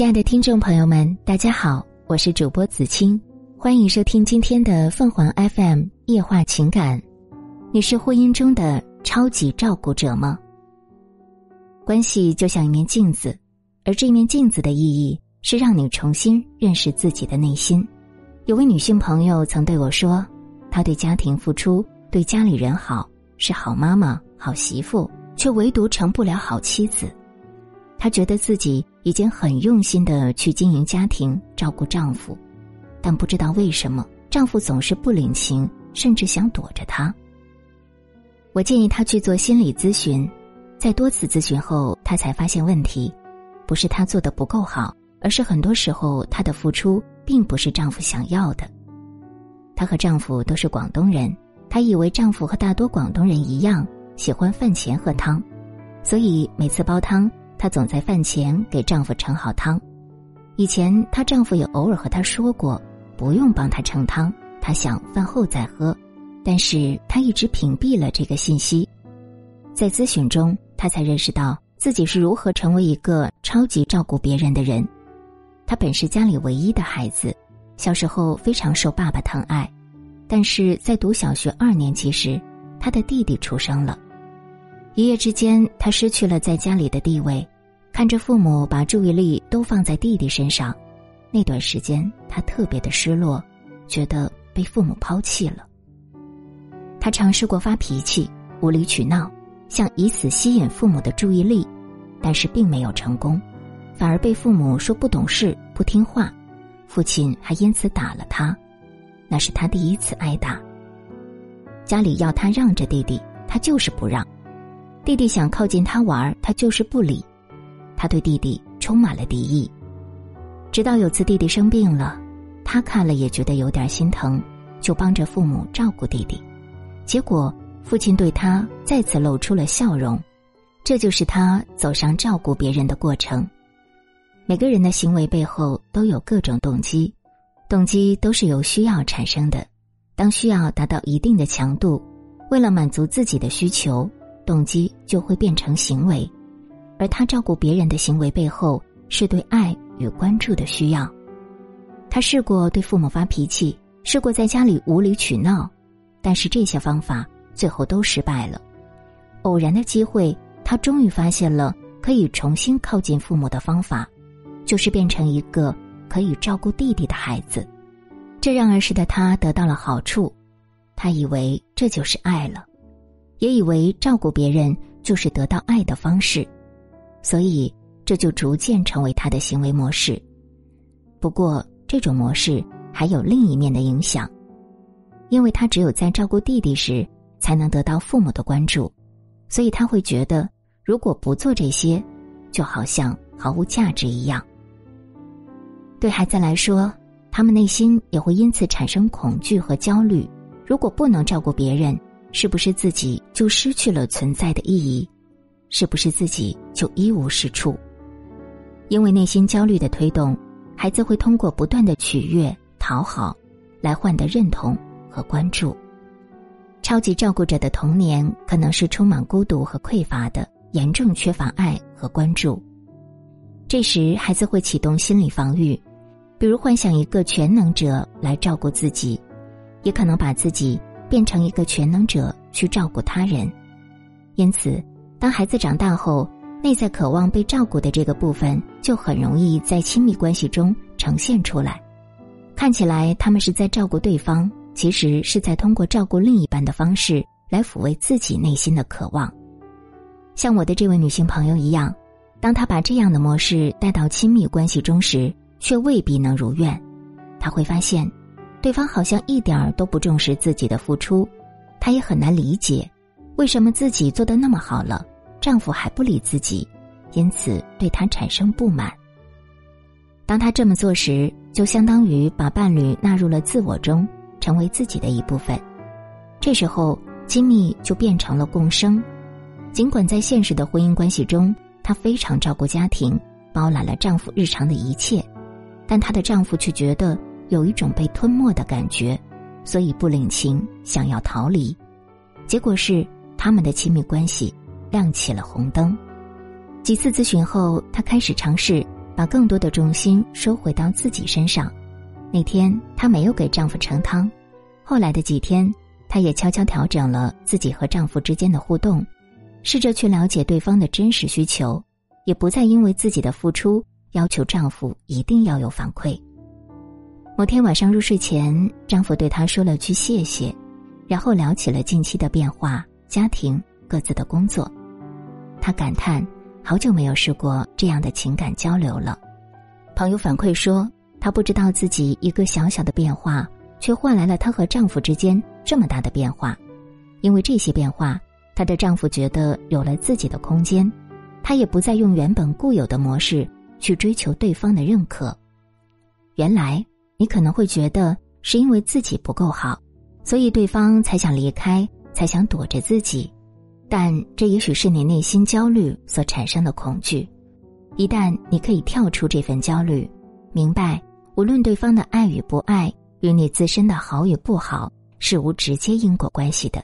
亲爱的听众朋友们，大家好，我是主播子清，欢迎收听今天的凤凰 FM 夜话情感。你是婚姻中的超级照顾者吗？关系就像一面镜子，而这面镜子的意义是让你重新认识自己的内心。有位女性朋友曾对我说，她对家庭付出，对家里人好，是好妈妈、好媳妇，却唯独成不了好妻子。她觉得自己已经很用心的去经营家庭，照顾丈夫，但不知道为什么丈夫总是不领情，甚至想躲着她。我建议她去做心理咨询，在多次咨询后，她才发现问题不是她做的不够好，而是很多时候她的付出并不是丈夫想要的。她和丈夫都是广东人，她以为丈夫和大多广东人一样喜欢饭前喝汤，所以每次煲汤。她总在饭前给丈夫盛好汤，以前她丈夫也偶尔和她说过，不用帮她盛汤，她想饭后再喝，但是她一直屏蔽了这个信息。在咨询中，她才认识到自己是如何成为一个超级照顾别人的人。她本是家里唯一的孩子，小时候非常受爸爸疼爱，但是在读小学二年级时，她的弟弟出生了。一夜之间，她失去了在家里的地位，看着父母把注意力都放在弟弟身上，那段时间他特别的失落，觉得被父母抛弃了。他尝试过发脾气、无理取闹，想以此吸引父母的注意力，但是并没有成功，反而被父母说不懂事、不听话，父亲还因此打了他，那是他第一次挨打。家里要他让着弟弟，他就是不让。弟弟想靠近他玩，他就是不理。他对弟弟充满了敌意。直到有次弟弟生病了，他看了也觉得有点心疼，就帮着父母照顾弟弟。结果父亲对他再次露出了笑容。这就是他走上照顾别人的过程。每个人的行为背后都有各种动机，动机都是由需要产生的。当需要达到一定的强度，为了满足自己的需求。动机就会变成行为，而他照顾别人的行为背后是对爱与关注的需要。他试过对父母发脾气，试过在家里无理取闹，但是这些方法最后都失败了。偶然的机会，他终于发现了可以重新靠近父母的方法，就是变成一个可以照顾弟弟的孩子。这让儿时的他得到了好处，他以为这就是爱了。也以为照顾别人就是得到爱的方式，所以这就逐渐成为他的行为模式。不过，这种模式还有另一面的影响，因为他只有在照顾弟弟时才能得到父母的关注，所以他会觉得如果不做这些，就好像毫无价值一样。对孩子来说，他们内心也会因此产生恐惧和焦虑。如果不能照顾别人，是不是自己就失去了存在的意义？是不是自己就一无是处？因为内心焦虑的推动，孩子会通过不断的取悦、讨好，来换得认同和关注。超级照顾者的童年可能是充满孤独和匮乏的，严重缺乏爱和关注。这时，孩子会启动心理防御，比如幻想一个全能者来照顾自己，也可能把自己。变成一个全能者去照顾他人，因此，当孩子长大后，内在渴望被照顾的这个部分就很容易在亲密关系中呈现出来。看起来他们是在照顾对方，其实是在通过照顾另一半的方式来抚慰自己内心的渴望。像我的这位女性朋友一样，当她把这样的模式带到亲密关系中时，却未必能如愿。她会发现。对方好像一点儿都不重视自己的付出，她也很难理解，为什么自己做的那么好了，丈夫还不理自己，因此对她产生不满。当她这么做时，就相当于把伴侣纳入了自我中，成为自己的一部分。这时候，亲密就变成了共生。尽管在现实的婚姻关系中，她非常照顾家庭，包揽了丈夫日常的一切，但她的丈夫却觉得。有一种被吞没的感觉，所以不领情，想要逃离。结果是他们的亲密关系亮起了红灯。几次咨询后，他开始尝试把更多的重心收回到自己身上。那天她没有给丈夫盛汤，后来的几天，她也悄悄调整了自己和丈夫之间的互动，试着去了解对方的真实需求，也不再因为自己的付出要求丈夫一定要有反馈。某天晚上入睡前，丈夫对她说了句谢谢，然后聊起了近期的变化、家庭、各自的工作。她感叹。好久没有试过这样的情感交流了。朋友反馈说，她不知道自己一个小小的变化，却换来了她和丈夫之间这么大的变化。因为这些变化，她的丈夫觉得有了自己的空间，她也不再用原本固有的模式去追求对方的认可。原来，你可能会觉得是因为自己不够好，所以对方才想离开，才想躲着自己。但这也许是你内心焦虑所产生的恐惧。一旦你可以跳出这份焦虑，明白无论对方的爱与不爱，与你自身的好与不好是无直接因果关系的，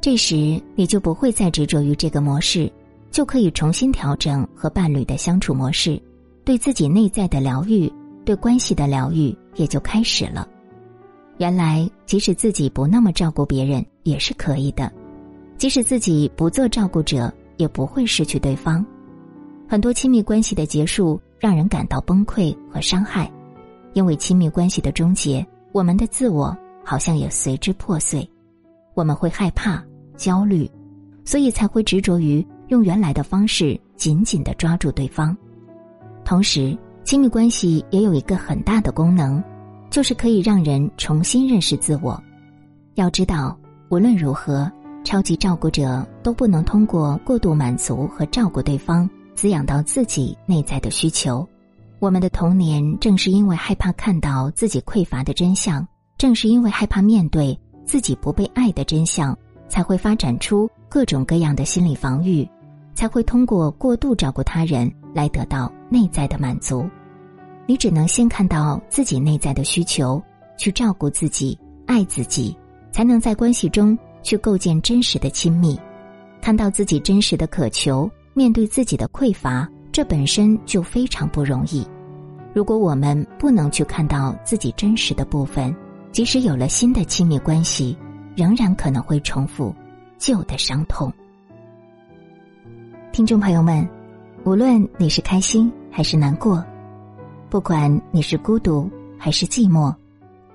这时你就不会再执着于这个模式，就可以重新调整和伴侣的相处模式，对自己内在的疗愈，对关系的疗愈也就开始了。原来，即使自己不那么照顾别人，也是可以的。即使自己不做照顾者，也不会失去对方。很多亲密关系的结束让人感到崩溃和伤害，因为亲密关系的终结，我们的自我好像也随之破碎。我们会害怕、焦虑，所以才会执着于用原来的方式紧紧的抓住对方。同时，亲密关系也有一个很大的功能，就是可以让人重新认识自我。要知道，无论如何。超级照顾者都不能通过过度满足和照顾对方，滋养到自己内在的需求。我们的童年正是因为害怕看到自己匮乏的真相，正是因为害怕面对自己不被爱的真相，才会发展出各种各样的心理防御，才会通过过度照顾他人来得到内在的满足。你只能先看到自己内在的需求，去照顾自己、爱自己，才能在关系中。去构建真实的亲密，看到自己真实的渴求，面对自己的匮乏，这本身就非常不容易。如果我们不能去看到自己真实的部分，即使有了新的亲密关系，仍然可能会重复旧的伤痛。听众朋友们，无论你是开心还是难过，不管你是孤独还是寂寞，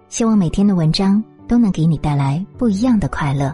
希望每天的文章。都能给你带来不一样的快乐。